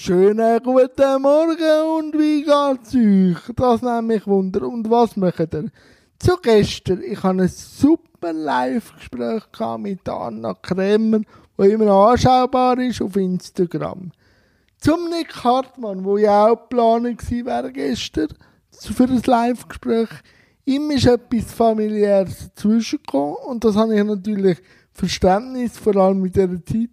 Schönen guten Morgen und wie geht's euch? Das nimmt mich Wunder. Und was macht ihr? Zu gestern, ich hatte ein super Live-Gespräch mit Anna Kremer, wo immer anschaubar ist auf Instagram. Zum Nick Hartmann, wo ja auch geplant wäre gestern für ein Live-Gespräch. Ihm ist etwas familiäres dazwischengekommen und das habe ich natürlich Verständnis, vor allem mit dieser Zeit.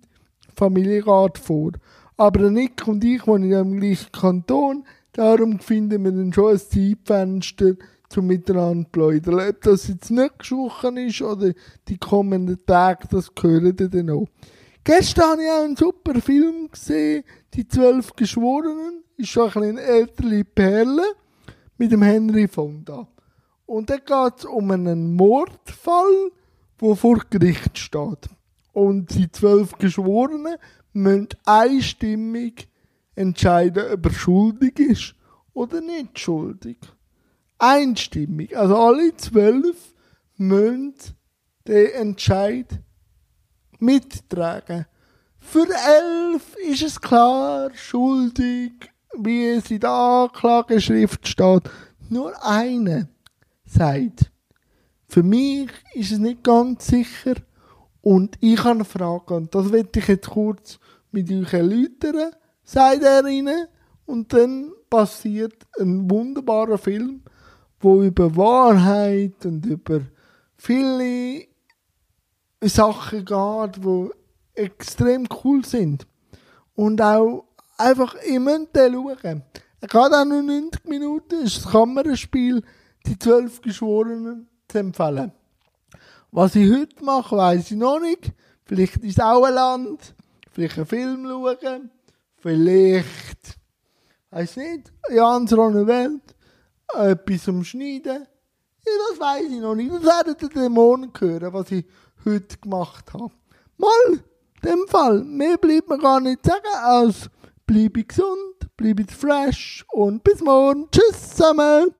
Familie geht vor. Aber Nick und ich wohnen ja im gleichen Kanton, darum finden wir dann schon ein Zeitfenster, zum miteinander plaudern. Ob das jetzt nächste Woche ist oder die kommenden Tage, das gehört dann auch. Gestern habe ich auch einen super Film gesehen, Die Zwölf Geschworenen. Ist schon ein bisschen ältere Perle mit dem Henry Fonda. Und da geht es um einen Mordfall, wo vor Gericht steht. Und die zwölf Geschworenen müssen einstimmig entscheiden, ob er schuldig ist oder nicht schuldig. Einstimmig. Also alle zwölf müssen den Entscheid mittragen. Für elf ist es klar, schuldig, wie es in der Anklageschrift steht. Nur eine sagt, für mich ist es nicht ganz sicher und ich habe eine Frage und das werde ich jetzt kurz mit euch erläutern, sagt er ihnen. Und dann passiert ein wunderbarer Film, wo über Wahrheit und über viele Sachen geht, die extrem cool sind. Und auch einfach, den schauen. Er geht auch nur 90 Minuten, ist das Kammerspiel, die zwölf Geschworenen zu empfehlen. Was ich heute mache, weiß ich noch nicht. Vielleicht ist es auch ein Land, vielleicht einen Film schauen, vielleicht, weiß nicht, Jans Ronne Welt, etwas umschneiden. Ja, das weiß ich noch nicht. Das werdet ihr den Morgen hören, was ich heute gemacht habe. Mal, in dem Fall, mehr bleibt mir gar nicht sagen, als bleibe gesund, bleibe fresh und bis morgen. Tschüss zusammen.